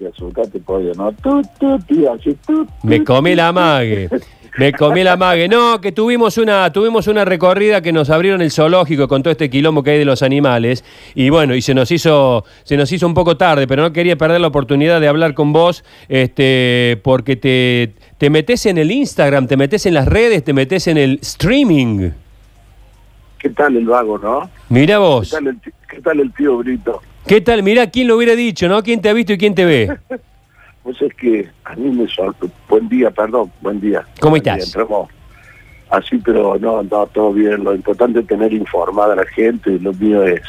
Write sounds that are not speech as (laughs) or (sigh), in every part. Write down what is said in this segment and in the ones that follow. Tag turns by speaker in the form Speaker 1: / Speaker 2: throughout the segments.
Speaker 1: Y azúcate pollo, ¿no? Tú, tú, tío, así, tú, tú,
Speaker 2: Me comí la mague. Me comí la mague. No, que tuvimos una, tuvimos una recorrida que nos abrieron el zoológico con todo este quilombo que hay de los animales. Y bueno, y se nos hizo, se nos hizo un poco tarde, pero no quería perder la oportunidad de hablar con vos, este, porque te, te metes en el Instagram, te metes en las redes, te metes en el streaming.
Speaker 1: ¿Qué tal el vago, no?
Speaker 2: Mira
Speaker 1: ¿Qué
Speaker 2: vos.
Speaker 1: tal el, ti- qué tal el tío Brito?
Speaker 2: ¿Qué tal? Mira quién lo hubiera dicho, ¿no? ¿Quién te ha visto y quién te ve? (laughs)
Speaker 1: Pues es que a mí me sorprendió. Buen día, perdón, buen día.
Speaker 2: ¿Cómo
Speaker 1: Buen día,
Speaker 2: estás?
Speaker 1: entramos así, pero no, no, todo bien. Lo importante es tener informada a la gente. y Lo mío es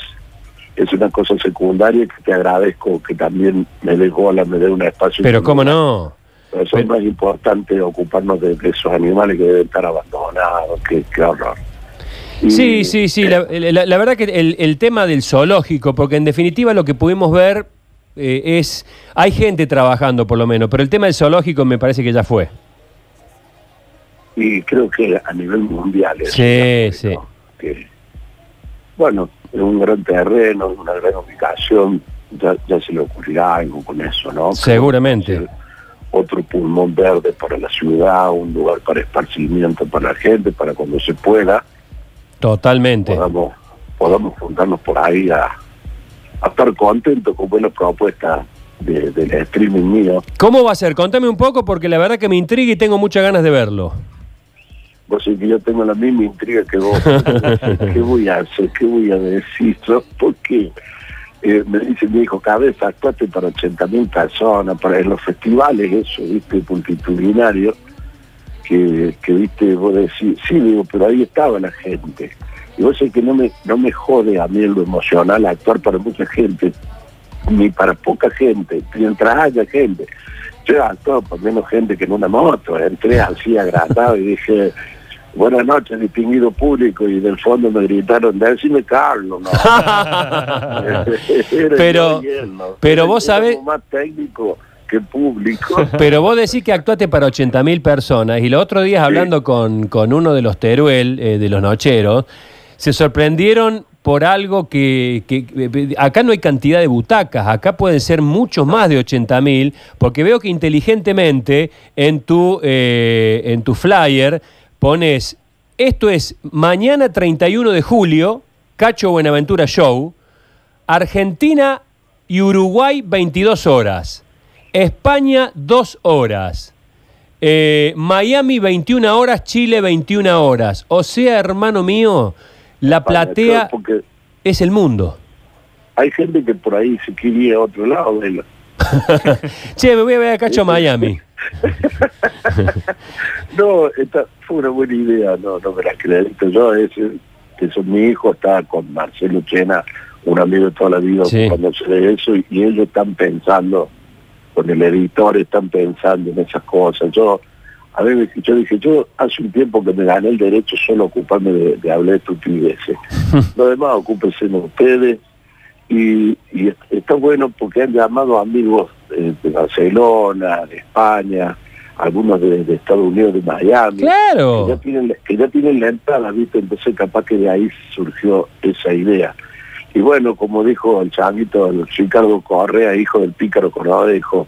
Speaker 1: es una cosa secundaria que te agradezco que también me des bola, me dé un espacio.
Speaker 2: Pero cómo no.
Speaker 1: Pero eso es
Speaker 2: Pero-
Speaker 1: más importante ocuparnos de, de esos animales que deben estar abandonados. Qué, qué horror. Y-
Speaker 2: Sí, sí, sí. La, la- la verdad que el, el tema del zoológico, porque en definitiva lo que pudimos ver eh, es, hay gente trabajando por lo menos, pero el tema del zoológico me parece que ya fue.
Speaker 1: y creo que a nivel mundial es
Speaker 2: Sí, sí.
Speaker 1: que bueno es un gran terreno una gran ubicación ya, ya se le ocurrirá algo con eso no
Speaker 2: Seguramente.
Speaker 1: Otro pulmón verde para la ciudad un lugar para esparcimiento para la gente para cuando se pueda
Speaker 2: Totalmente.
Speaker 1: podamos podamos juntarnos por ahí a, a estar contentos con buenas propuestas de- del streaming mío
Speaker 2: ¿Cómo va a ser? Contame un poco porque la verdad que me intriga y tengo muchas ganas de verlo.
Speaker 1: Vos sabés que yo tengo la misma intriga que vos. (laughs) ¿Qué voy a hacer? ¿Qué voy a decir? ¿no? Porque eh, me dice mi hijo, cabeza, actuaste para 80 mil personas, para en los festivales, eso, viste, multitudinario, que, que viste, vos decís, sí, digo, pero ahí estaba la gente. Y vos sabés que no me, no me jode a mí lo emocional actuar para mucha gente, ni para poca gente, mientras haya gente. Yo actúo por menos gente que en una moto, entré así agradado y dije, buenas noches, distinguido público, y del fondo me gritaron, decime Carlos, ¿no? (laughs) (laughs)
Speaker 2: Pero-
Speaker 1: ¿no?
Speaker 2: pero vos sabés-
Speaker 1: más técnico que público. (laughs)
Speaker 2: Pero vos decís que actuaste para 80.000 personas y los otros días
Speaker 1: Sí.
Speaker 2: hablando con, con uno de los Teruel, eh, de los Nocheros, se sorprendieron por algo que, que- que- acá no hay cantidad de butacas, acá pueden ser muchos más de 80.000, porque veo que inteligentemente en tu, eh, en tu flyer pones, esto es mañana 31 de julio, Cacho Buenaventura Show, Argentina y Uruguay 22 horas. España 2 horas. Eh, Miami 21 horas, Chile 21 horas. O sea, hermano mío, la platea
Speaker 1: Porque
Speaker 2: es el mundo.
Speaker 1: hay gente que por ahí se quiere ir a otro lado. de la- (laughs)
Speaker 2: Che, me voy a ver a Cacho a Miami. (laughs)
Speaker 1: No, esta fue una buena idea, no, no me la acredito. Yo, ese, que son mi hijo, estaba con Marcelo Chena, un amigo de toda la vida,
Speaker 2: Sí.
Speaker 1: cuando se ve eso, y ellos están pensando, con el editor están pensando en esas cosas. Yo, a ver, yo dije, yo hace un tiempo que me gané el derecho solo a ocuparme de, de hablar de estupideces. (laughs) Lo demás, ocúpense en ustedes. Y, y es- está bueno porque han llamado amigos de Barcelona, de España, algunos de, de Estados Unidos, de Miami, que ya,
Speaker 2: Claro.
Speaker 1: tienen, que ya tienen la entrada, ¿viste? Entonces capaz que de ahí surgió esa idea. Y bueno, como dijo el changuito, el Ricardo Correa, hijo del pícaro Correa, dijo,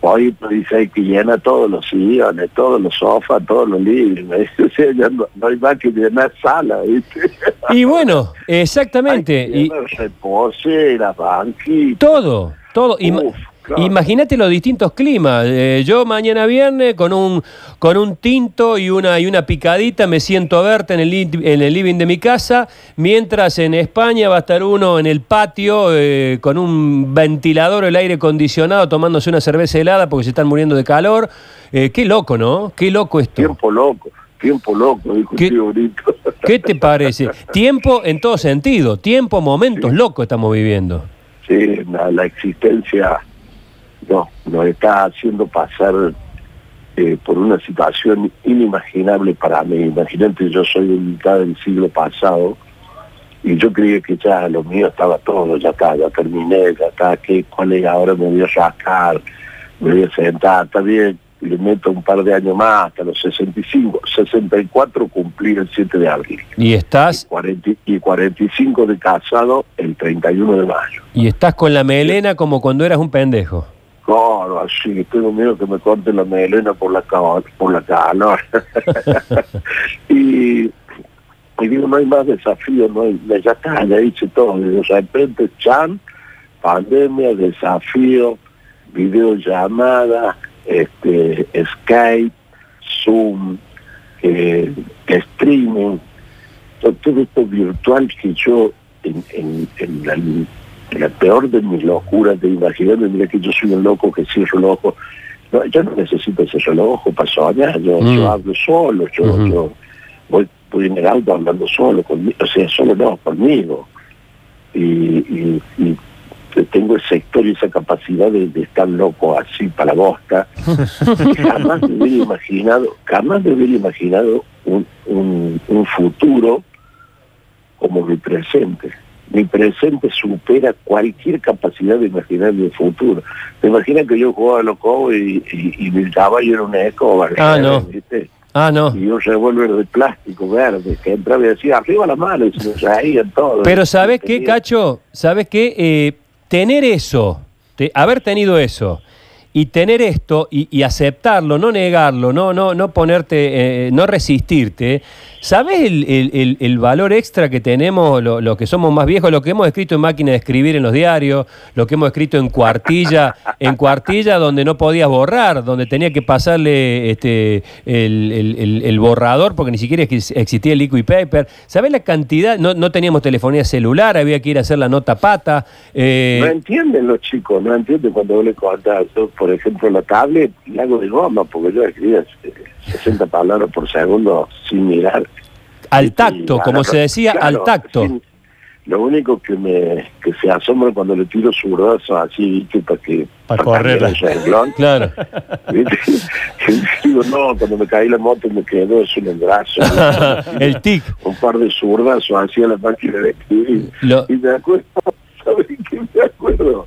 Speaker 1: hoy pues, dice hay que llenar todos los sillones, todos los sofás, todos los (laughs) o sea, ya no, no hay más que llenar sala, ¿viste? (laughs)
Speaker 2: Y bueno, exactamente.
Speaker 1: Hay que
Speaker 2: Y
Speaker 1: llenar reposeras, banquitos.
Speaker 2: todo, todo.
Speaker 1: Uf, claro.
Speaker 2: Imagínate los distintos climas. Eh, yo mañana viernes con un con un tinto y una y una picadita me siento a verte en el en el living de mi casa, mientras en España va a estar uno en el patio eh, con un ventilador, el aire acondicionado, tomándose una cerveza helada porque se están muriendo de calor. Eh, qué loco, ¿no? Qué loco esto.
Speaker 1: Tiempo loco, tiempo loco, dijo
Speaker 2: ¿Qué?
Speaker 1: el tío Brito. (laughs)
Speaker 2: ¿Qué te parece? Tiempo en todo sentido, tiempo, momentos locos estamos viviendo.
Speaker 1: Sí, la, la existencia no, nos está haciendo pasar eh, por una situación inimaginable para mí. Imagínate, yo soy de mitad del siglo pasado y yo creía que ya lo mío estaba todo, ya está, ya terminé, ya está, ¿qué, ¿cuál es? Ahora me voy a rascar, me voy a sentar, está bien, le meto un par de años más, hasta los 65, 64 cumplí el 7 de abril.
Speaker 2: Y estás
Speaker 1: 40 y 45 de casado el 31 de mayo.
Speaker 2: y estás con la melena como cuando eras un pendejo.
Speaker 1: Claro, así, tengo miedo que me corte la melena por la, por la calor. (laughs) y, y digo, no hay más desafío, no hay, ya está, ya hice todo. De repente, chan, pandemia, desafío, videollamada, este, Skype, Zoom, eh, streaming, todo, todo esto virtual que yo en, en- en la, peor de mis locuras de imaginarme, mira que yo soy un loco que cierro los ojos. No, yo no necesito los ojos para soñar, yo,
Speaker 2: Mm.
Speaker 1: yo hablo solo, yo, yo voy, voy en el auto hablando solo, conmigo, o sea, solo no, conmigo. Y, y, y tengo ese sector y esa capacidad de, de estar loco así para bosta. jamás me hubiera imaginado, jamás me hubiera imaginado un, un, un futuro como mi presente. Mi presente supera cualquier capacidad de imaginar mi futuro. ¿Te imaginas que yo jugaba a los cobos y, y, y mi caballo era una escoba?
Speaker 2: Ah, no.
Speaker 1: ¿viste?
Speaker 2: Ah, no.
Speaker 1: Y un revólver de plástico verde que entraba y decía, arriba la mano, y se reían todos.
Speaker 2: Pero ¿sabes qué, Cacho? ¿Sabes qué? Eh, tener eso, te- haber tenido eso y tener esto y, aceptarlo, no negarlo, no, no, no ponerte, eh, no resistirte. ¿Sabes el, el- el- valor extra que tenemos los lo que somos más viejos? Lo que hemos escrito en máquina de escribir en los diarios, lo que hemos escrito en cuartilla, en cuartilla donde no podías borrar, donde tenía que pasarle este, el, el- borrador porque ni siquiera ex- existía el liquid paper. ¿Sabes la cantidad? No, no teníamos telefonía celular, había que ir a hacer la nota pata. eh,
Speaker 1: No entienden los chicos, no entienden cuando vos le contás. Por ejemplo, la tablet la hago de goma, porque yo escribía eh, 60 palabras por segundo sin mirar.
Speaker 2: al tacto, como se decía,
Speaker 1: claro,
Speaker 2: al tacto.
Speaker 1: sin- lo único que me que se asombra cuando le tiro zurdazo así, ¿viste? Para que
Speaker 3: Pa'
Speaker 1: cambiar
Speaker 3: correrla.
Speaker 1: el renglón.
Speaker 2: Claro. (laughs)
Speaker 1: ¿viste? Y digo, no, cuando me caí la moto me quedó eso en el brazo.
Speaker 2: el tic.
Speaker 1: Un par de zurdazos hacia la máquina de escribir.
Speaker 2: Lo-
Speaker 1: Y me acuerdo, (laughs) ¿sabes qué me acuerdo?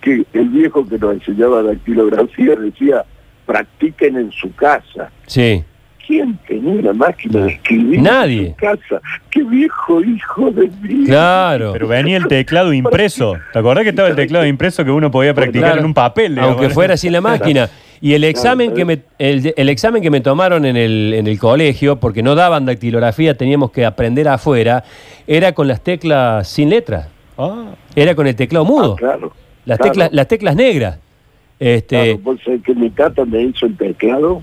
Speaker 1: Que el viejo que nos enseñaba dactilografía decía, practiquen en su casa.
Speaker 2: Sí.
Speaker 1: ¿Quién tenía una máquina de escribir
Speaker 2: Nadie.
Speaker 1: en su casa? ¡Qué viejo hijo de mí!
Speaker 2: Claro.
Speaker 3: Pero venía el teclado impreso. ¿Te acordás que estaba el teclado impreso que uno podía practicar
Speaker 2: Claro.
Speaker 3: en un papel? digamos?
Speaker 2: Aunque fuera sin la máquina. (laughs) Y el examen que me, el, el examen que me tomaron en el, en el colegio, porque no daban dactilografía, teníamos que aprender afuera, era con las teclas sin letra.
Speaker 3: Ah,
Speaker 2: Era con el teclado
Speaker 1: Ah,
Speaker 2: mudo.
Speaker 1: claro.
Speaker 2: Las,
Speaker 1: claro.
Speaker 2: teclas, las teclas negras. Este,
Speaker 1: Claro, vos sabés que mi tata me hizo el teclado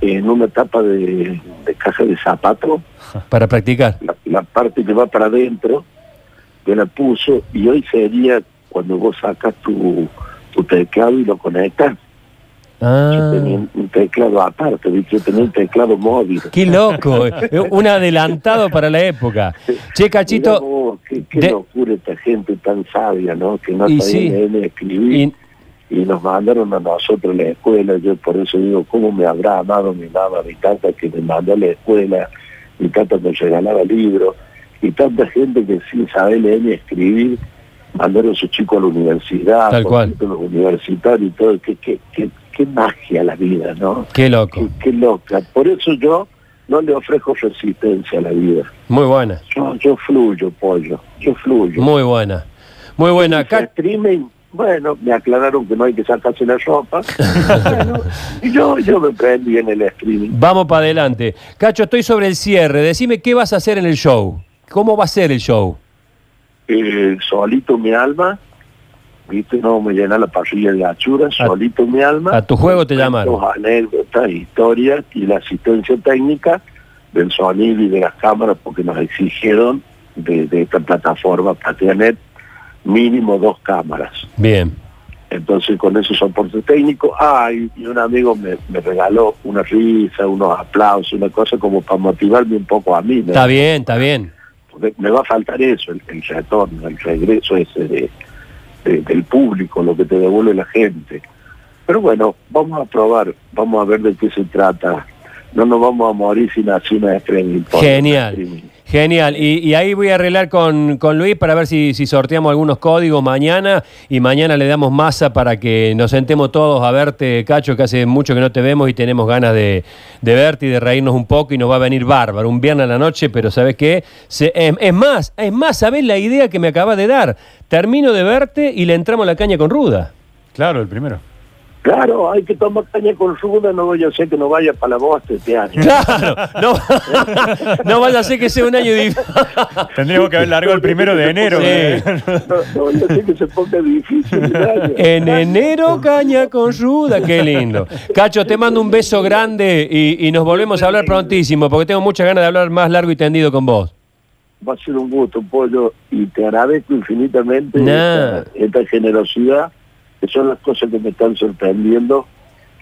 Speaker 1: en una tapa de, de caja de zapato, (laughs)
Speaker 2: para practicar.
Speaker 1: la, la parte que va para adentro, me la puso y hoy sería cuando vos sacas tu, tu teclado y lo conectas. Yo
Speaker 2: Ah,
Speaker 1: tenía un- teclado aparte, yo tenía un teclado móvil.
Speaker 2: qué loco. eh, Un adelantado para la época. Che, Cachito.
Speaker 1: vos, qué, qué
Speaker 2: de-
Speaker 1: locura esta gente tan sabia, ¿no? Que no sabía
Speaker 2: sí.
Speaker 1: leer ni escribir.
Speaker 2: y-
Speaker 1: y nos mandaron a nosotros a la escuela. Yo por eso digo, ¿cómo me habrá amado mi mamá, mi tata que me mandó a la escuela? Mi tata me regalaba libros. Y tanta gente que sin saber leer ni escribir mandaron a sus chicos a la universidad,
Speaker 2: Tal cual.
Speaker 1: los universitarios y todo. Qué, qué, qué, qué magia la vida, ¿no?
Speaker 2: Qué loco.
Speaker 1: Qué, qué loca. Por eso yo no le ofrezco resistencia a la vida.
Speaker 2: Muy buena.
Speaker 1: Yo, yo fluyo, pollo. Yo fluyo.
Speaker 2: Muy buena. Muy buena. Ca-
Speaker 1: streaming, bueno, me aclararon que no hay que sacarse la ropa. (laughs) Bueno, y yo, yo me prendí en el streaming.
Speaker 2: Vamos para adelante. Cacho, estoy sobre el cierre. Decime qué vas a hacer en el show. ¿Cómo va a ser el show?
Speaker 1: Eh, solito mi alma, viste, no me llena la parrilla de achura,
Speaker 2: A-
Speaker 1: solito mi alma.
Speaker 2: a tu juego te llamaron.
Speaker 1: Anécdotas, historias y la asistencia técnica del sonido y de las cámaras porque nos exigieron de, de esta plataforma Patrianet mínimo dos cámaras.
Speaker 2: Bien.
Speaker 1: Entonces con ese soporte técnico, ah, y, un amigo me, me regaló una risa, unos aplausos, una cosa como para motivarme un poco a mí.
Speaker 2: Está bien, está bien.
Speaker 1: Porque me va a faltar eso, el, el retorno, el regreso ese de, de- del público, lo que te devuelve la gente. Pero bueno, vamos a probar, vamos a ver de qué se trata. No nos vamos a morir sin hacer una streaming.
Speaker 2: Genial.
Speaker 1: streaming.
Speaker 2: Genial. Y, ahí voy a arreglar con, con Luis para ver si, si sorteamos algunos códigos mañana y mañana le damos masa para que nos sentemos todos a verte, Cacho, que hace mucho que no te vemos y tenemos ganas de, de verte y de reírnos un poco y nos va a venir bárbaro, un viernes a la noche, pero ¿sabes qué? Se- es, es más, es más, ¿sabes la idea que me acabas de dar? Termino de verte y le entramos la caña con ruda.
Speaker 3: Claro, el primero.
Speaker 1: Claro, hay que tomar caña con ruda, no voy a hacer que no vaya para la bosta este año.
Speaker 2: Claro, no, (laughs) no vaya a ser que sea un año difícil.
Speaker 3: Tendríamos que haber largado el primero de enero.
Speaker 2: Sí.
Speaker 3: ¿eh?
Speaker 1: No, no vaya a ser que se ponga difícil el año. (laughs)
Speaker 2: En enero caña con ruda, qué lindo. Cacho, te mando un beso grande y, y nos volvemos a hablar prontísimo, porque tengo muchas ganas de hablar más largo y tendido con vos.
Speaker 1: Va a ser un gusto, Pollo, y te agradezco infinitamente
Speaker 2: Nah.
Speaker 1: esta, esta generosidad, que son las cosas que me están sorprendiendo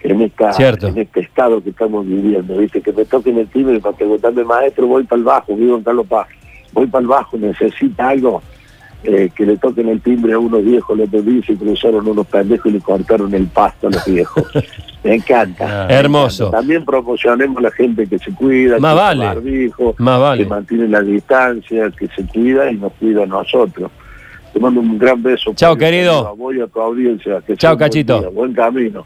Speaker 1: en esta
Speaker 2: Cierto.
Speaker 1: en este estado que estamos viviendo. Viste, que me toquen el timbre para preguntarme, maestro, voy para el bajo, vivo en Carlos Paz, voy para el bajo, necesita algo. eh, que le toquen el timbre a unos viejos, les dice, cruzaron unos pendejos y le cortaron el pasto a los viejos. (laughs) Me encanta.
Speaker 3: Ah.
Speaker 1: me
Speaker 2: Hermoso.
Speaker 1: encanta. También promocionemos a la gente que se cuida,
Speaker 2: Más
Speaker 1: que
Speaker 2: vale.
Speaker 1: barbijo,
Speaker 2: Más vale.
Speaker 1: que mantiene la distancia, que se cuida y nos cuida a nosotros. Te mando un gran beso.
Speaker 2: Chao, querido.
Speaker 1: Voy a tu audiencia. Que
Speaker 2: Chao,
Speaker 1: buen
Speaker 2: Cachito.
Speaker 1: Buen camino.